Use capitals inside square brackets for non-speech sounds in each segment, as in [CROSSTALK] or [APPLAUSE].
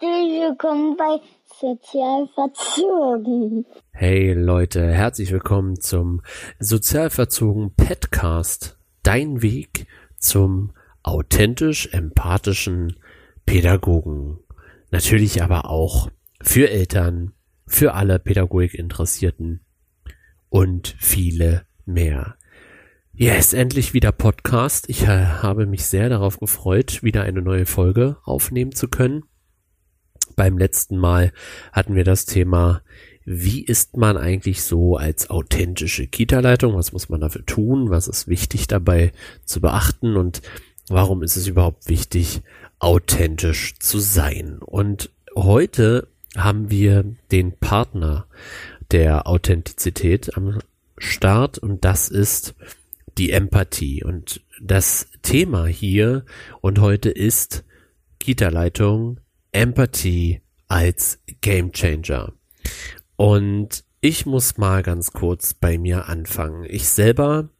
herzlich willkommen bei Sozialverzogen. Hey Leute, herzlich willkommen zum Sozialverzogen Petcast. Dein Weg zum authentisch empathischen Pädagogen. Natürlich aber auch für Eltern, für alle Pädagogikinteressierten und viele mehr. Yes, endlich wieder Podcast. Ich äh, habe mich sehr darauf gefreut, wieder eine neue Folge aufnehmen zu können. Beim letzten Mal hatten wir das Thema, wie ist man eigentlich so als authentische Kita-Leitung? Was muss man dafür tun? Was ist wichtig dabei zu beachten? Und warum ist es überhaupt wichtig, authentisch zu sein? Und heute haben wir den Partner der Authentizität am Start und das ist die Empathie. Und das Thema hier und heute ist Kita-Leitung Empathie als Game Changer. Und ich muss mal ganz kurz bei mir anfangen. Ich selber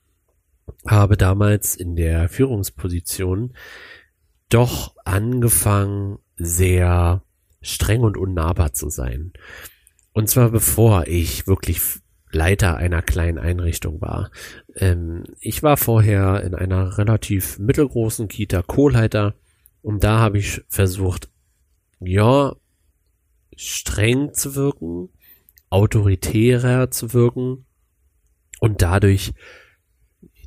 habe damals in der Führungsposition doch angefangen, sehr streng und unnahbar zu sein. Und zwar bevor ich wirklich Leiter einer kleinen Einrichtung war. Ähm, ich war vorher in einer relativ mittelgroßen Kita Co-Leiter und da habe ich versucht, ja, streng zu wirken, autoritärer zu wirken und dadurch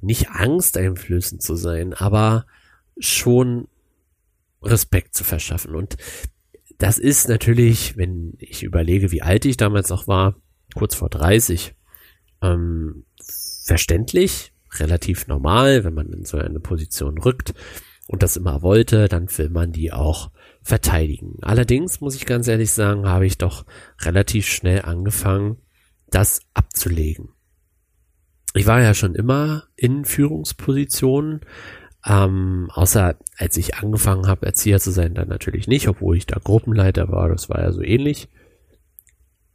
nicht angsteinflößend zu sein, aber schon Respekt zu verschaffen. Und das ist natürlich, wenn ich überlege, wie alt ich damals noch war, kurz vor 30. Ähm, verständlich, relativ normal, wenn man in so eine Position rückt und das immer wollte, dann will man die auch verteidigen. Allerdings muss ich ganz ehrlich sagen, habe ich doch relativ schnell angefangen, das abzulegen. Ich war ja schon immer in Führungspositionen, ähm, außer als ich angefangen habe, Erzieher zu sein, dann natürlich nicht, obwohl ich da Gruppenleiter war, das war ja so ähnlich.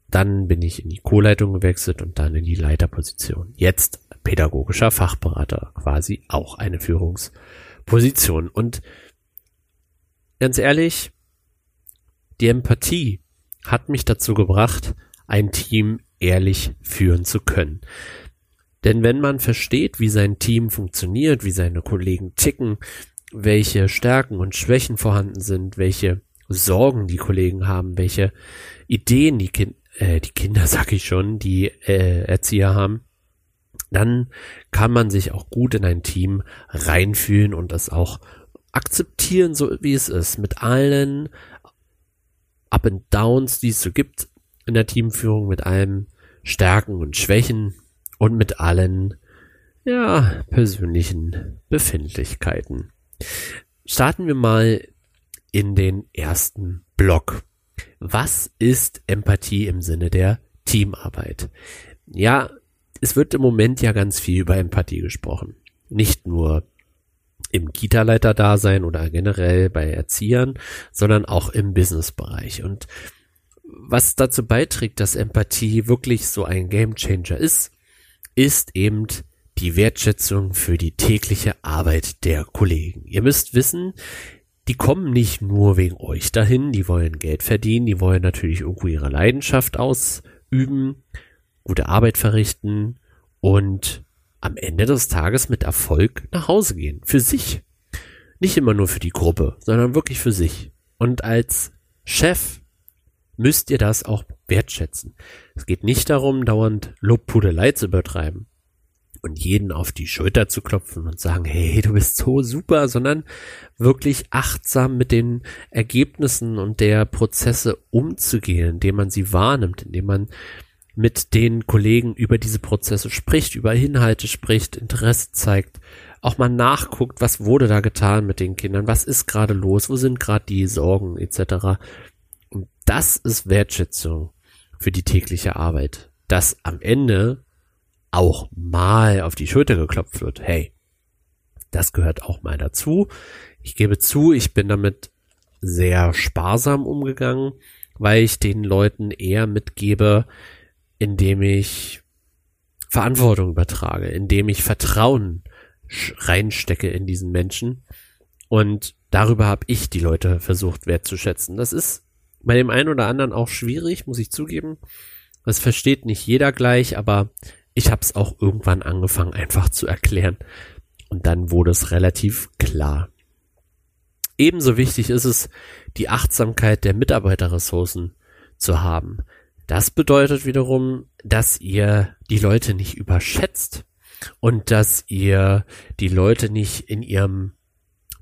Dann bin ich in die Co-Leitung gewechselt und dann in die Leiterposition. Jetzt pädagogischer Fachberater, quasi auch eine Führungsposition. Und ganz ehrlich, die Empathie hat mich dazu gebracht, ein Team ehrlich führen zu können. Denn wenn man versteht, wie sein Team funktioniert, wie seine Kollegen ticken, welche Stärken und Schwächen vorhanden sind, welche Sorgen die Kollegen haben, welche Ideen die, kind äh, die Kinder, [LAUGHS] sag ich schon, die äh, Erzieher haben, dann kann man sich auch gut in ein Team reinfühlen und das auch akzeptieren, so wie es ist, mit allen Up and Downs, die es so gibt in der Teamführung, mit allen Stärken und Schwächen und mit allen, ja, persönlichen Befindlichkeiten. Starten wir mal in den ersten Block. Was ist Empathie im Sinne der Teamarbeit? Ja, es wird im Moment ja ganz viel über Empathie gesprochen. Nicht nur im Kita-Leiter-Dasein oder generell bei Erziehern, sondern auch im Business-Bereich. Und was dazu beiträgt, dass Empathie wirklich so ein Gamechanger ist, ist eben die Wertschätzung für die tägliche Arbeit der Kollegen. Ihr müsst wissen, die kommen nicht nur wegen euch dahin, die wollen Geld verdienen, die wollen natürlich irgendwo ihre Leidenschaft ausüben, gute Arbeit verrichten und am Ende des Tages mit Erfolg nach Hause gehen. Für sich. Nicht immer nur für die Gruppe, sondern wirklich für sich. Und als Chef müsst ihr das auch wertschätzen. Es geht nicht darum, dauernd Lobpudelei zu übertreiben und jeden auf die Schulter zu klopfen und sagen, hey, du bist so super, sondern wirklich achtsam mit den Ergebnissen und der Prozesse umzugehen, indem man sie wahrnimmt, indem man mit den Kollegen über diese Prozesse spricht, über Inhalte spricht, Interesse zeigt, auch mal nachguckt, was wurde da getan mit den Kindern, was ist gerade los, wo sind gerade die Sorgen etc. Und das ist Wertschätzung für die tägliche Arbeit, dass am Ende auch mal auf die Schulter geklopft wird. Hey, das gehört auch mal dazu. Ich gebe zu, ich bin damit sehr sparsam umgegangen, weil ich den Leuten eher mitgebe, indem ich Verantwortung übertrage, indem ich Vertrauen reinstecke in diesen Menschen. Und darüber habe ich die Leute versucht wertzuschätzen. Das ist bei dem einen oder anderen auch schwierig, muss ich zugeben. Das versteht nicht jeder gleich, aber ich habe es auch irgendwann angefangen einfach zu erklären. Und dann wurde es relativ klar. Ebenso wichtig ist es, die Achtsamkeit der Mitarbeiterressourcen zu haben. Das bedeutet wiederum, dass ihr die Leute nicht überschätzt und dass ihr die Leute nicht in ihrem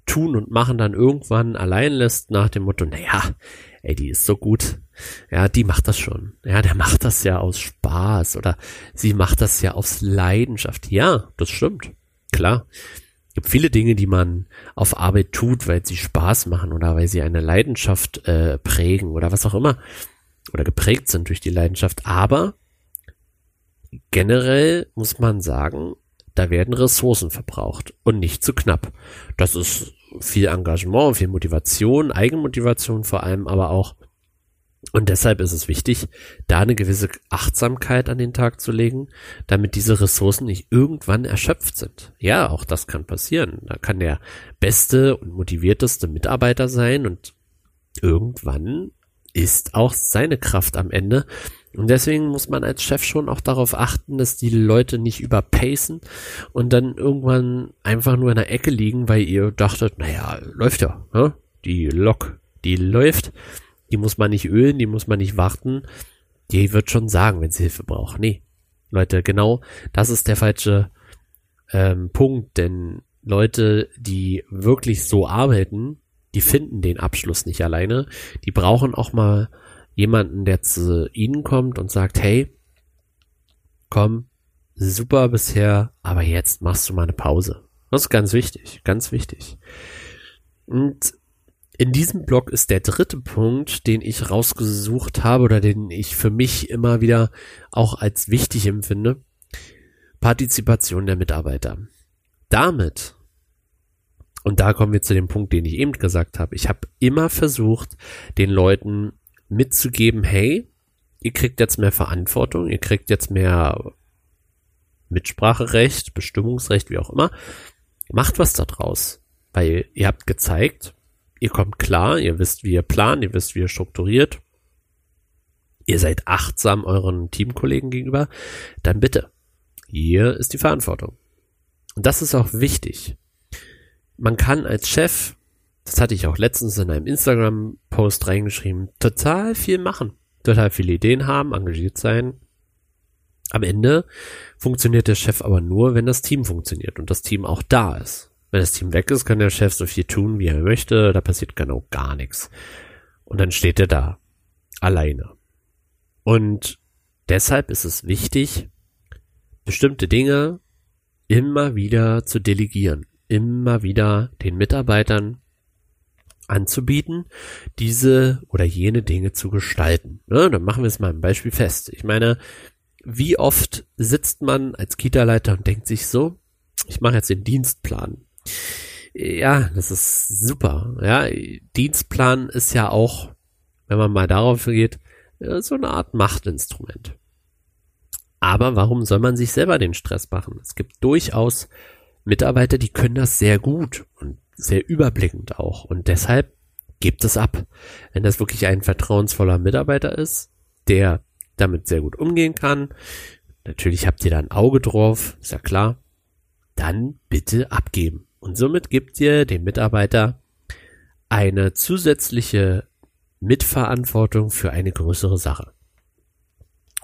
Tun und Machen dann irgendwann allein lässt nach dem Motto, naja, ey, die ist so gut. Ja, die macht das schon. Ja, der macht das ja aus Spaß oder sie macht das ja aus Leidenschaft. Ja, das stimmt. Klar. Es gibt viele Dinge, die man auf Arbeit tut, weil sie Spaß machen oder weil sie eine Leidenschaft äh, prägen oder was auch immer oder geprägt sind durch die Leidenschaft. Aber generell muss man sagen, da werden Ressourcen verbraucht und nicht zu knapp. Das ist viel Engagement, viel Motivation, Eigenmotivation vor allem, aber auch und deshalb ist es wichtig, da eine gewisse Achtsamkeit an den Tag zu legen, damit diese Ressourcen nicht irgendwann erschöpft sind. Ja, auch das kann passieren. Da kann der beste und motivierteste Mitarbeiter sein und irgendwann ist auch seine Kraft am Ende. Und deswegen muss man als Chef schon auch darauf achten, dass die Leute nicht überpacen und dann irgendwann einfach nur in der Ecke liegen, weil ihr dachtet, naja, läuft ja, ne? die Lok, die läuft die muss man nicht ölen, die muss man nicht warten. Die wird schon sagen, wenn sie Hilfe braucht. Nee, Leute, genau das ist der falsche ähm, Punkt, denn Leute, die wirklich so arbeiten, die finden den Abschluss nicht alleine. Die brauchen auch mal jemanden, der zu ihnen kommt und sagt, hey, komm, super bisher, aber jetzt machst du mal eine Pause. Das ist ganz wichtig, ganz wichtig. Und in diesem Blog ist der dritte Punkt, den ich rausgesucht habe oder den ich für mich immer wieder auch als wichtig empfinde. Partizipation der Mitarbeiter. Damit, und da kommen wir zu dem Punkt, den ich eben gesagt habe, ich habe immer versucht, den Leuten mitzugeben, hey, ihr kriegt jetzt mehr Verantwortung, ihr kriegt jetzt mehr Mitspracherecht, Bestimmungsrecht, wie auch immer. Macht was da draus. Weil ihr habt gezeigt, ihr kommt klar, ihr wisst, wie ihr plant, ihr wisst, wie ihr strukturiert, ihr seid achtsam euren Teamkollegen gegenüber, dann bitte, hier ist die Verantwortung. Und das ist auch wichtig. Man kann als Chef, das hatte ich auch letztens in einem Instagram-Post reingeschrieben, total viel machen, total viele Ideen haben, engagiert sein. Am Ende funktioniert der Chef aber nur, wenn das Team funktioniert und das Team auch da ist. Wenn das Team weg ist, kann der Chef so viel tun, wie er möchte. Da passiert genau gar nichts. Und dann steht er da. Alleine. Und deshalb ist es wichtig, bestimmte Dinge immer wieder zu delegieren. Immer wieder den Mitarbeitern anzubieten, diese oder jene Dinge zu gestalten. Ne, dann machen wir es mal ein Beispiel fest. Ich meine, wie oft sitzt man als Kita-Leiter und denkt sich so, ich mache jetzt den Dienstplan. Ja, das ist super. Ja, Dienstplan ist ja auch, wenn man mal darauf geht, so eine Art Machtinstrument. Aber warum soll man sich selber den Stress machen? Es gibt durchaus Mitarbeiter, die können das sehr gut und sehr überblickend auch. Und deshalb gebt es ab. Wenn das wirklich ein vertrauensvoller Mitarbeiter ist, der damit sehr gut umgehen kann, natürlich habt ihr da ein Auge drauf, ist ja klar, dann bitte abgeben. Und somit gibt ihr dem Mitarbeiter eine zusätzliche Mitverantwortung für eine größere Sache.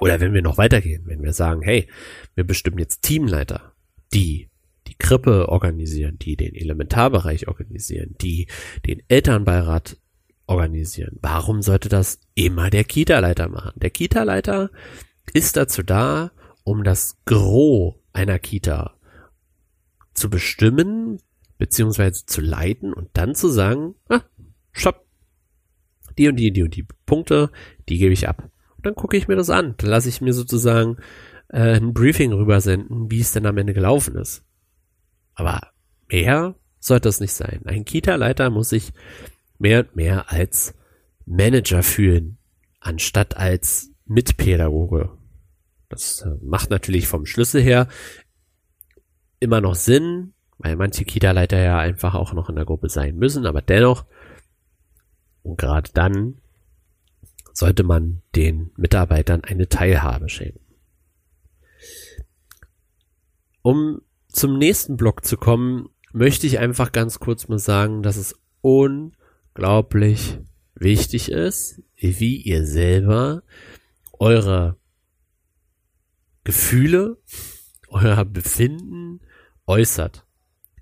Oder wenn wir noch weitergehen, wenn wir sagen, hey, wir bestimmen jetzt Teamleiter, die die Krippe organisieren, die den Elementarbereich organisieren, die den Elternbeirat organisieren. Warum sollte das immer der Kita-Leiter machen? Der Kita-Leiter ist dazu da, um das Gros einer Kita zu bestimmen, beziehungsweise zu leiten und dann zu sagen, ah, stopp, die und die, die und die Punkte, die gebe ich ab. Und dann gucke ich mir das an. Dann lasse ich mir sozusagen äh, ein Briefing rübersenden, wie es denn am Ende gelaufen ist. Aber mehr sollte es nicht sein. Ein Kita-Leiter muss sich mehr und mehr als Manager fühlen, anstatt als Mitpädagoge. Das äh, macht natürlich vom Schlüssel her immer noch Sinn, weil manche Kita-Leiter ja einfach auch noch in der Gruppe sein müssen, aber dennoch, und gerade dann sollte man den Mitarbeitern eine Teilhabe schenken. Um zum nächsten Block zu kommen, möchte ich einfach ganz kurz mal sagen, dass es unglaublich wichtig ist, wie ihr selber eure Gefühle, euer Befinden äußert.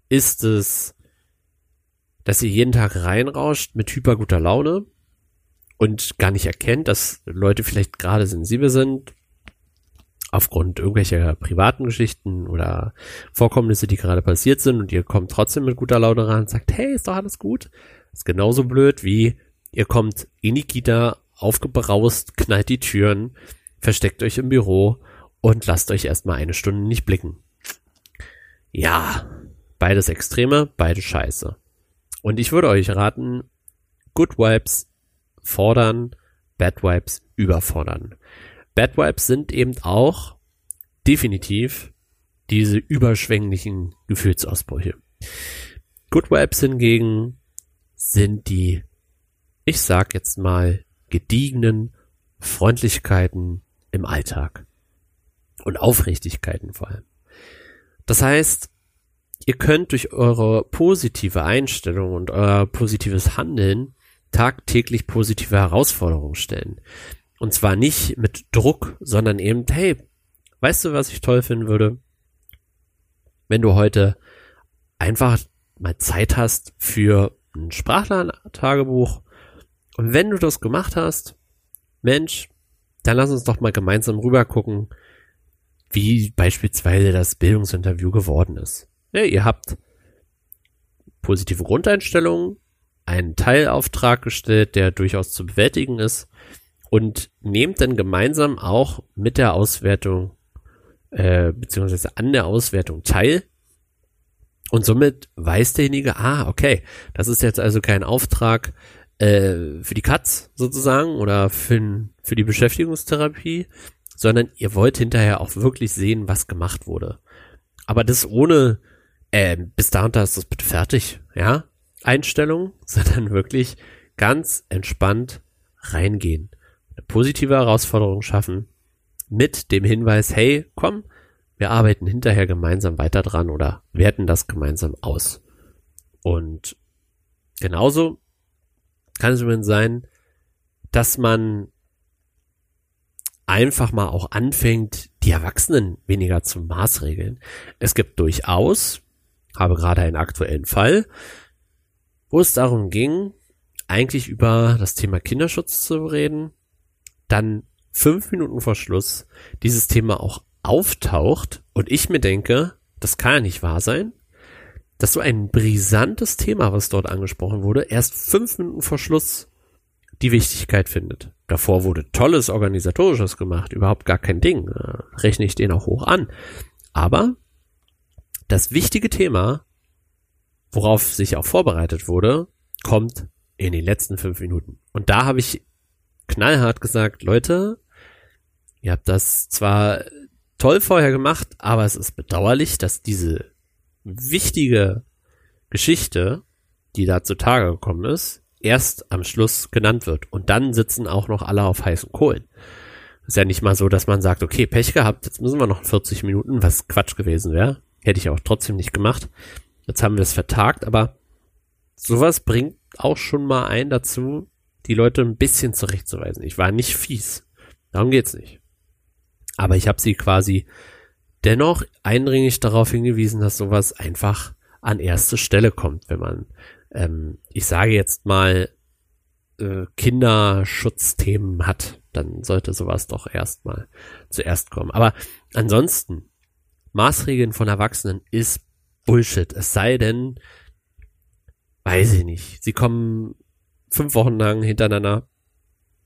Ist es, dass ihr jeden Tag reinrauscht mit hyperguter Laune und gar nicht erkennt, dass Leute vielleicht gerade sensibel sind, aufgrund irgendwelcher privaten Geschichten oder Vorkommnisse, die gerade passiert sind und ihr kommt trotzdem mit guter Laune ran und sagt, hey, ist doch alles gut. ist genauso blöd wie ihr kommt in die Kita, aufgebraust, knallt die Türen, versteckt euch im Büro und lasst euch erstmal eine Stunde nicht blicken. Ja, beides Extreme, beide Scheiße. Und ich würde euch raten, Good Vibes fordern, Bad Vibes überfordern. Bad Vibes sind eben auch definitiv diese überschwänglichen Gefühlsausbrüche. Good Vibes hingegen sind die, ich sag jetzt mal, gediegenen Freundlichkeiten im Alltag. Und Aufrichtigkeiten vor allem. Das heißt, ihr könnt durch eure positive Einstellung und euer positives Handeln tagtäglich positive Herausforderungen stellen. Und zwar nicht mit Druck, sondern eben, hey, weißt du, was ich toll finden würde? Wenn du heute einfach mal Zeit hast für ein Sprachlerntagebuch. Und wenn du das gemacht hast, Mensch, dann lass uns doch mal gemeinsam rüber gucken, wie beispielsweise das Bildungsinterview geworden ist. Ja, ihr habt positive Grundeinstellungen, einen Teilauftrag gestellt, der durchaus zu bewältigen ist und nehmt dann gemeinsam auch mit der Auswertung äh, beziehungsweise an der Auswertung teil. Und somit weiß derjenige, ah, okay, das ist jetzt also kein Auftrag äh, für die Katz sozusagen oder für, für die Beschäftigungstherapie, sondern ihr wollt hinterher auch wirklich sehen, was gemacht wurde. Aber das ohne, äh, bis da und da ist das bitte fertig, ja, Einstellung, [LAUGHS] sondern wirklich ganz entspannt reingehen eine positive Herausforderung schaffen mit dem Hinweis, hey, komm, wir arbeiten hinterher gemeinsam weiter dran oder werten das gemeinsam aus. Und genauso kann es übrigens sein, dass man einfach mal auch anfängt, die Erwachsenen weniger zu maßregeln. Es gibt durchaus, habe gerade einen aktuellen Fall, wo es darum ging, eigentlich über das Thema Kinderschutz zu reden dann fünf Minuten vor Schluss dieses Thema auch auftaucht und ich mir denke, das kann ja nicht wahr sein, dass so ein brisantes Thema, was dort angesprochen wurde, erst fünf Minuten vor Schluss die Wichtigkeit findet. Davor wurde tolles organisatorisches gemacht, überhaupt gar kein Ding, äh, rechne ich den auch hoch an. Aber das wichtige Thema, worauf sich auch vorbereitet wurde, kommt in den letzten fünf Minuten. Und da habe ich knallhart gesagt, Leute, ihr habt das zwar toll vorher gemacht, aber es ist bedauerlich, dass diese wichtige Geschichte, die da zutage gekommen ist, erst am Schluss genannt wird. Und dann sitzen auch noch alle auf heißen Kohlen. Ist ja nicht mal so, dass man sagt, okay, Pech gehabt, jetzt müssen wir noch 40 Minuten, was Quatsch gewesen wäre. Hätte ich auch trotzdem nicht gemacht. Jetzt haben wir es vertagt, aber sowas bringt auch schon mal ein dazu, die Leute ein bisschen zurechtzuweisen. Ich war nicht fies. Darum geht's nicht. Aber ich habe sie quasi dennoch eindringlich darauf hingewiesen, dass sowas einfach an erste Stelle kommt, wenn man, ähm, ich sage jetzt mal, äh, Kinderschutzthemen hat, dann sollte sowas doch erstmal zuerst kommen. Aber ansonsten, Maßregeln von Erwachsenen ist Bullshit. Es sei denn, weiß ich nicht, sie kommen fünf Wochen lang hintereinander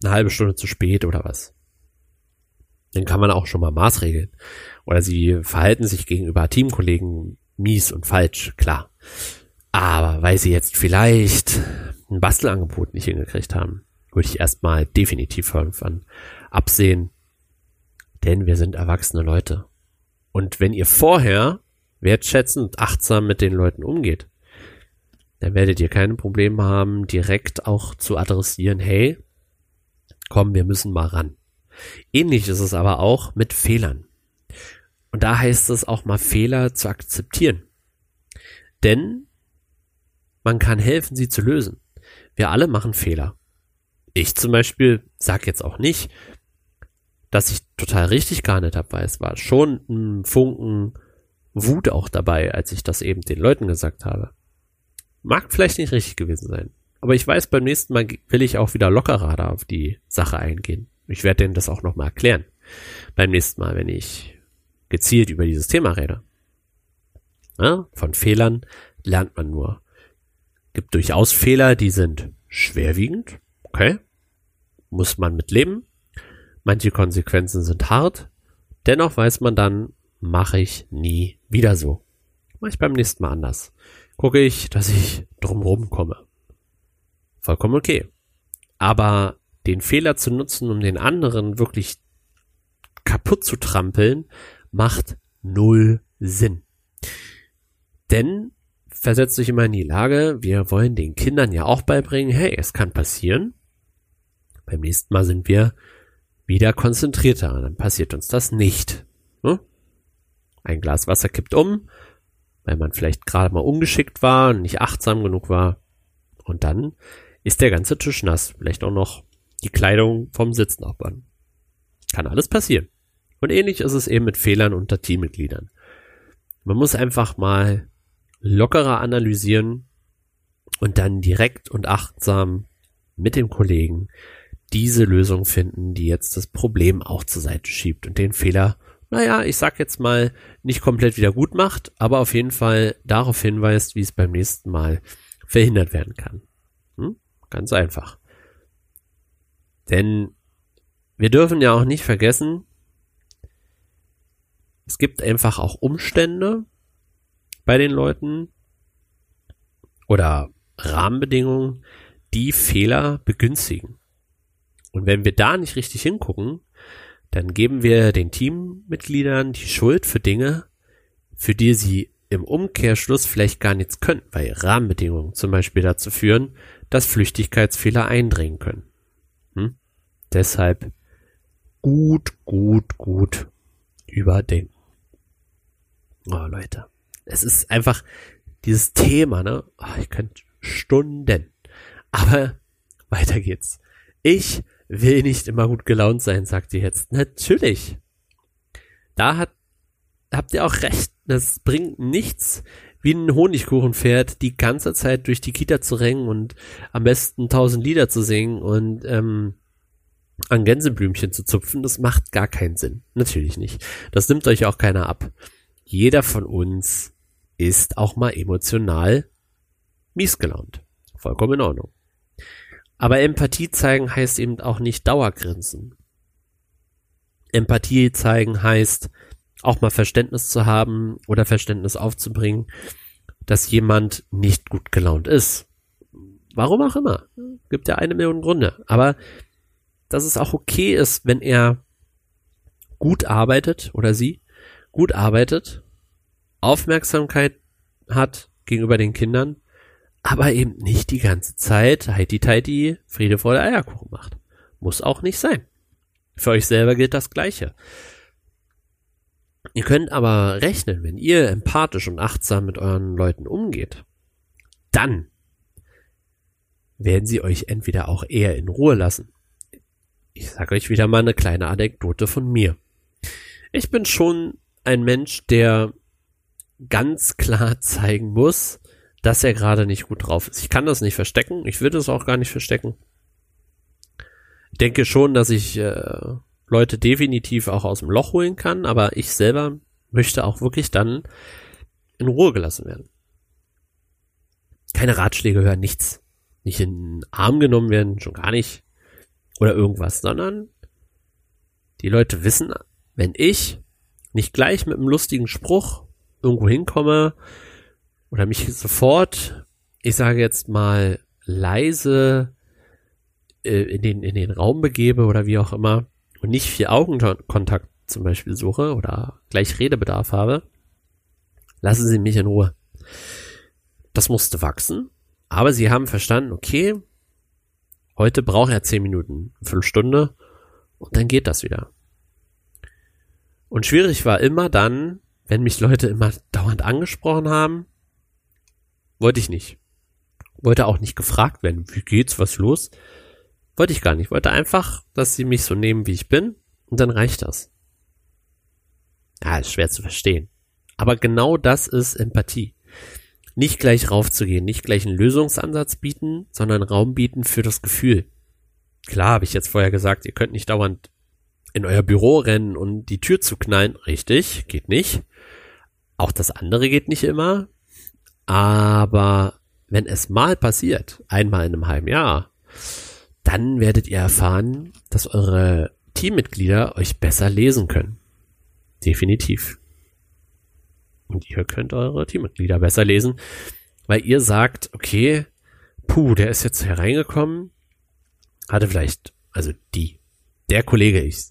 eine halbe Stunde zu spät oder was. Dann kann man auch schon mal maßregeln. Oder sie verhalten sich gegenüber Teamkollegen mies und falsch, klar. Aber weil sie jetzt vielleicht ein Bastelangebot nicht hingekriegt haben, würde ich erstmal definitiv irgendwann absehen. Denn wir sind erwachsene Leute. Und wenn ihr vorher wertschätzend, achtsam mit den Leuten umgeht, dann werdet ihr keine Probleme haben, direkt auch zu adressieren, hey, komm, wir müssen mal ran. Ähnlich ist es aber auch mit Fehlern. Und da heißt es auch mal Fehler zu akzeptieren. Denn man kann helfen, sie zu lösen. Wir alle machen Fehler. Ich zum Beispiel sag jetzt auch nicht, dass ich total richtig gehandelt habe, weil es war schon ein Funken Wut auch dabei, als ich das eben den Leuten gesagt habe. Mag vielleicht nicht richtig gewesen sein. Aber ich weiß, beim nächsten Mal will ich auch wieder lockerer da auf die Sache eingehen. Ich werde denen das auch nochmal erklären. Beim nächsten Mal, wenn ich gezielt über dieses Thema rede. Ja, von Fehlern lernt man nur. Gibt durchaus Fehler, die sind schwerwiegend. Okay. Muss man mitleben. Manche Konsequenzen sind hart. Dennoch weiß man dann, mache ich nie wieder so. Mache ich beim nächsten Mal anders. Gucke ich, dass ich drumherum komme. Vollkommen okay. Aber den Fehler zu nutzen, um den anderen wirklich kaputt zu trampeln, macht null Sinn. Denn versetzt euch immer in die Lage, wir wollen den Kindern ja auch beibringen, hey, es kann passieren. Beim nächsten Mal sind wir wieder konzentrierter, dann passiert uns das nicht. Hm? Ein Glas Wasser kippt um, weil man vielleicht gerade mal ungeschickt war und nicht achtsam genug war. Und dann ist der ganze Tisch nass, vielleicht auch noch die Kleidung vom Sitznachbarn. Kann alles passieren. Und ähnlich ist es eben mit Fehlern unter Teammitgliedern. Man muss einfach mal lockerer analysieren und dann direkt und achtsam mit dem Kollegen diese Lösung finden, die jetzt das Problem auch zur Seite schiebt und den Fehler, naja, ich sag jetzt mal, nicht komplett wieder gut macht, aber auf jeden Fall darauf hinweist, wie es beim nächsten Mal verhindert werden kann. Hm? Ganz einfach. Denn wir dürfen ja auch nicht vergessen, es gibt einfach auch Umstände bei den Leuten oder Rahmenbedingungen, die Fehler begünstigen. Und wenn wir da nicht richtig hingucken, dann geben wir den Teammitgliedern die Schuld für Dinge, für die sie im Umkehrschluss vielleicht gar nichts können, weil Rahmenbedingungen zum Beispiel dazu führen, dass Flüchtigkeitsfehler eindringen können. Hm? Deshalb gut, gut, gut überdenken. Oh, Leute. Es ist einfach dieses Thema, ne? Oh, ich könnte Stunden. Aber [LAUGHS] weiter geht's. Ich will nicht immer gut gelaunt sein, sagt ihr jetzt. Natürlich. Da hat, habt ihr auch recht. Das bringt nichts, wie ein Honigkuchenpferd die ganze Zeit durch die Kita zu rennen und am besten tausend Lieder zu singen und ähm, an Gänseblümchen zu zupfen. Das macht gar keinen Sinn. Natürlich nicht. Das nimmt euch auch keiner ab. Jeder von uns ist auch mal emotional miesgelaunt. Vollkommen in Ordnung. Aber Empathie zeigen heißt eben auch nicht Dauergrinsen. Empathie zeigen heißt auch mal Verständnis zu haben oder Verständnis aufzubringen, dass jemand nicht gut gelaunt ist. Warum auch immer. Gibt ja eine Million Gründe. Aber dass es auch okay ist, wenn er gut arbeitet oder sie gut arbeitet, Aufmerksamkeit hat gegenüber den Kindern aber eben nicht die ganze Zeit heiti teiti Friede vor der Eierkuchen macht. Muss auch nicht sein. Für euch selber gilt das Gleiche. Ihr könnt aber rechnen, wenn ihr empathisch und achtsam mit euren Leuten umgeht, dann werden sie euch entweder auch eher in Ruhe lassen. Ich sage euch wieder mal eine kleine Anekdote von mir. Ich bin schon ein Mensch, der ganz klar zeigen muss, dass er gerade nicht gut drauf ist. Ich kann das nicht verstecken. Ich würde es auch gar nicht verstecken. Ich denke schon, dass ich äh, Leute definitiv auch aus dem Loch holen kann, aber ich selber möchte auch wirklich dann in Ruhe gelassen werden. Keine Ratschläge hören, nichts. Nicht in den Arm genommen werden, schon gar nicht. Oder irgendwas, sondern die Leute wissen, wenn ich nicht gleich mit einem lustigen Spruch irgendwo hinkomme, oder mich [LAUGHS] sofort, ich sage jetzt mal, leise äh, in, den, in den Raum begebe oder wie auch immer und nicht viel Augenkontakt zum Beispiel suche oder gleich Redebedarf habe, lassen Sie mich in Ruhe. Das musste wachsen, aber Sie haben verstanden, okay, Heute braucht er zehn Minuten, eine Viertelstunde und dann geht das wieder. Und schwierig war immer dann, wenn mich Leute immer dauernd angesprochen haben, wollte ich nicht. Wollte auch nicht gefragt werden, wie geht's, was los? Wollte ich gar nicht. Wollte einfach, dass sie mich so nehmen, wie ich bin, und dann reicht das. Ja, ist schwer zu verstehen. Aber genau das ist Empathie. Nicht gleich raufzugehen, nicht gleich einen Lösungsansatz bieten, sondern Raum bieten für das Gefühl. Klar, habe ich jetzt vorher gesagt, ihr könnt nicht dauernd in euer Büro rennen und die Tür zu knallen. Richtig, geht nicht. Auch das andere geht nicht immer. Aber wenn es mal passiert, einmal in einem halben Jahr, dann werdet ihr erfahren, dass eure Teammitglieder euch besser lesen können. Definitiv. Und ihr könnt eure Teammitglieder besser lesen, weil ihr sagt, okay, puh, der ist jetzt hereingekommen, hatte vielleicht, also die, der Kollege, ich,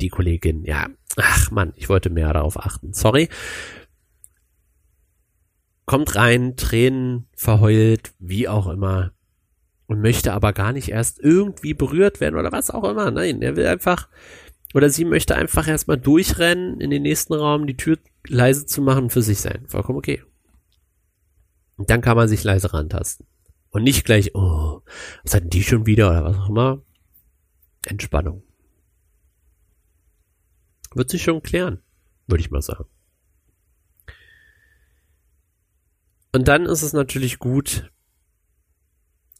die Kollegin, ja, ach man, ich wollte mehr darauf achten, sorry. Kommt rein, Tränen verheult, wie auch immer, und möchte aber gar nicht erst irgendwie berührt werden oder was auch immer. Nein, er will einfach, oder sie möchte einfach erstmal durchrennen in den nächsten Raum, die Tür leise zu machen für sich sein. Vollkommen okay. Und dann kann man sich leise rantasten. Und nicht gleich, oh, was hatten die schon wieder oder was auch immer. Entspannung. Wird sich schon klären, würde ich mal sagen. Und dann ist es natürlich gut,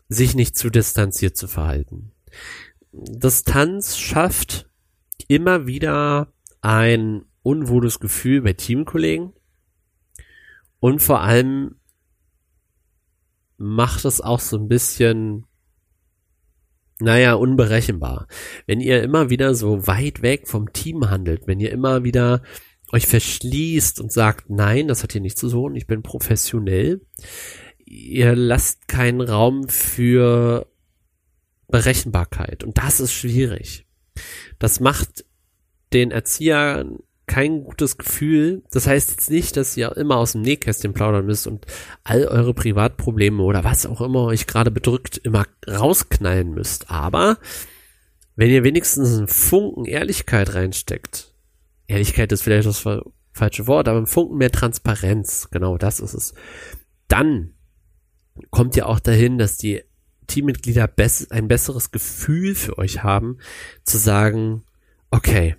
sich nicht zu distanziert zu verhalten. Distanz schafft immer wieder ein unwohles Gefühl bei Teamkollegen und vor allem macht es auch so ein bisschen, naja, unberechenbar. Wenn ihr immer wieder so weit weg vom Team handelt, wenn ihr immer wieder euch verschließt und sagt, nein, das hat hier nichts zu tun, ich bin professionell, ihr lasst keinen Raum für Berechenbarkeit und das ist schwierig. Das macht den Erziehern kein gutes Gefühl. Das heißt jetzt nicht, dass ihr immer aus dem Nähkästchen plaudern müsst und all eure Privatprobleme oder was auch immer euch gerade bedrückt immer rausknallen müsst. Aber wenn ihr wenigstens einen Funken Ehrlichkeit reinsteckt, Ehrlichkeit ist vielleicht das falsche Wort, aber einen Funken mehr Transparenz, genau das ist es, dann kommt ja auch dahin, dass die Teammitglieder ein besseres Gefühl für euch haben, zu sagen, okay,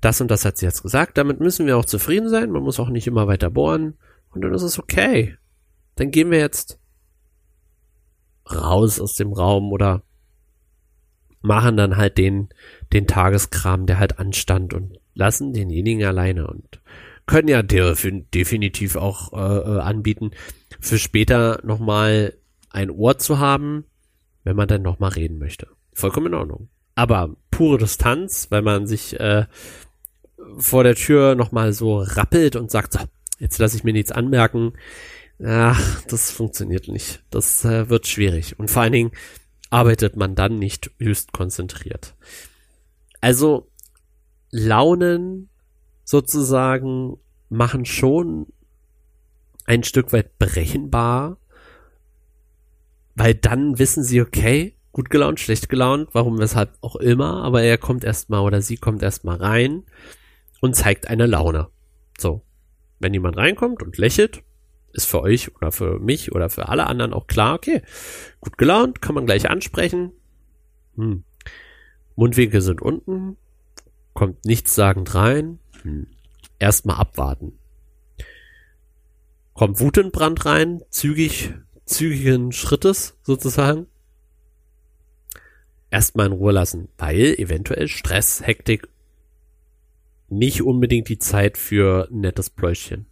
das und das hat sie jetzt gesagt, damit müssen wir auch zufrieden sein, man muss auch nicht immer weiter bohren und dann ist es okay. Dann gehen wir jetzt raus aus dem Raum oder machen dann halt den, den Tageskram, der halt anstand und lassen denjenigen alleine und können ja definitiv auch äh, äh, anbieten, für später nochmal ein Ohr zu haben, wenn man dann nochmal reden möchte. Vollkommen in Ordnung. Aber pure Distanz, weil man sich äh, vor der Tür nochmal so rappelt und sagt, so, jetzt lasse ich mir nichts anmerken. Ach, das funktioniert nicht. Das äh, wird schwierig. Und vor allen Dingen arbeitet man dann nicht höchst konzentriert. Also Launen sozusagen machen schon ein Stück weit berechenbar, weil dann wissen sie, okay, gut gelaunt, schlecht gelaunt, warum, weshalb auch immer, aber er kommt erstmal oder sie kommt erstmal rein und zeigt eine Laune. So. Wenn jemand reinkommt und lächelt, ist für euch oder für mich oder für alle anderen auch klar, okay, gut gelaunt, kann man gleich ansprechen. Hm. Mundwinkel sind unten, kommt nichts sagend rein. Hm. Erstmal abwarten kommt Wutenbrand rein, zügig, zügigen Schrittes sozusagen. Erstmal in Ruhe lassen, weil eventuell Stress, Hektik nicht unbedingt die Zeit für ein nettes Pläuschchen.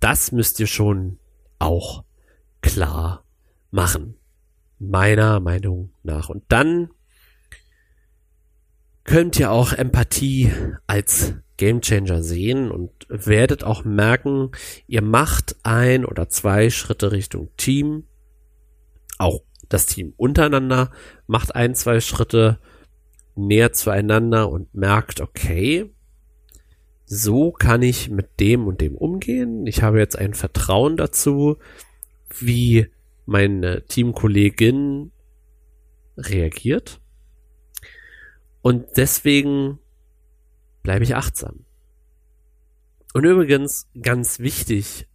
Das müsst ihr schon auch klar machen. Meiner Meinung nach. Und dann könnt ihr auch Empathie als Gamechanger sehen und werdet auch merken, ihr macht ein oder zwei Schritte Richtung Team. Auch das Team untereinander macht ein, zwei Schritte näher zueinander und merkt, okay, so kann ich mit dem und dem umgehen. Ich habe jetzt ein Vertrauen dazu, wie meine Teamkollegin reagiert. Und deswegen bleibe ich achtsam. Und übrigens, ganz wichtig,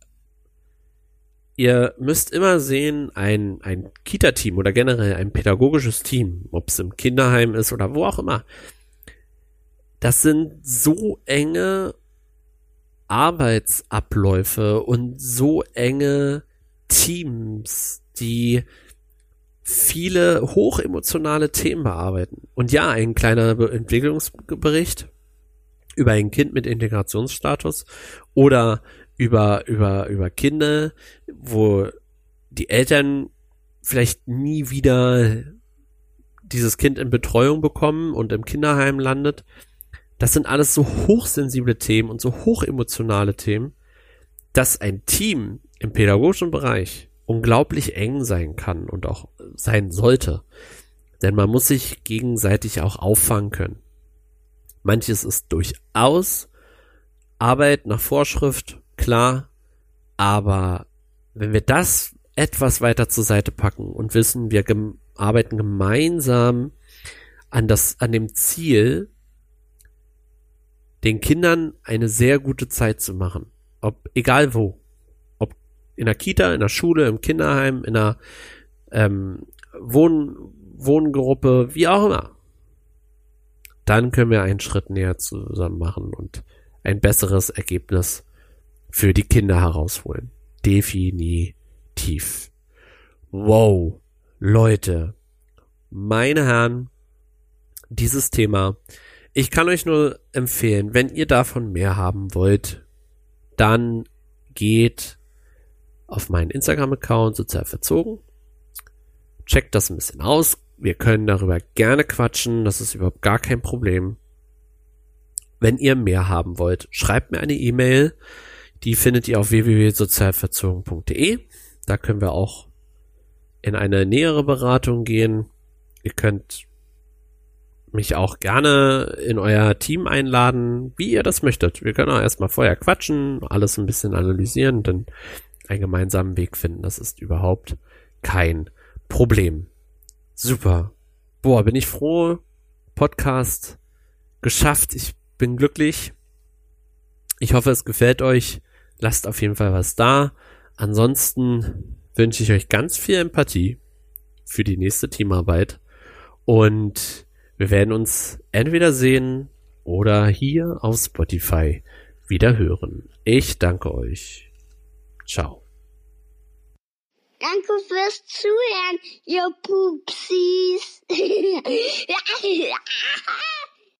ihr müsst immer sehen, ein, ein Kita-Team oder generell ein pädagogisches Team, ob es im Kinderheim ist oder wo auch immer, das sind so enge Arbeitsabläufe und so enge Teams, die viele hochemotionale Themen bearbeiten. Und ja, ein kleiner Entwicklungsbericht über ein Kind mit Integrationsstatus oder über, über, über Kinder, wo die Eltern vielleicht nie wieder dieses Kind in Betreuung bekommen und im Kinderheim landet. Das sind alles so hochsensible Themen und so hochemotionale Themen, dass ein Team im pädagogischen Bereich unglaublich eng sein kann und auch sein sollte. Denn man muss sich gegenseitig auch auffangen können. Manches ist durchaus Arbeit nach Vorschrift, klar, aber wenn wir das etwas weiter zur Seite packen und wissen, wir gem arbeiten gemeinsam an das, an dem Ziel, den Kindern eine sehr gute Zeit zu machen. Ob, egal wo. In der Kita, in der Schule, im Kinderheim, in einer ähm, Wohn Wohngruppe, wie auch immer dann können wir einen Schritt näher zusammen machen und ein besseres Ergebnis für die Kinder herausholen. Definitiv. Wow, Leute, meine Herren, dieses Thema. Ich kann euch nur empfehlen, wenn ihr davon mehr haben wollt, dann geht auf meinen Instagram-Account sozial verzogen. Checkt das ein bisschen aus, wir können darüber gerne quatschen, das ist überhaupt gar kein Problem. Wenn ihr mehr haben wollt, schreibt mir eine E-Mail. Die findet ihr auf www.sozialverzogen.de. Da können wir auch in eine nähere Beratung gehen. Ihr könnt mich auch gerne in euer Team einladen, wie ihr das möchtet. Wir können auch erstmal vorher quatschen, alles ein bisschen analysieren, dann einen gemeinsamen Weg finden. Das ist überhaupt kein Problem. Super. Boah, bin ich froh. Podcast geschafft. Ich bin glücklich. Ich hoffe, es gefällt euch. Lasst auf jeden Fall was da. Ansonsten wünsche ich euch ganz viel Empathie für die nächste Teamarbeit. Und wir werden uns entweder sehen oder hier auf Spotify wieder hören. Ich danke euch. Ciao. Danke fürs Zuhören, ihr Pupsis. [LAUGHS]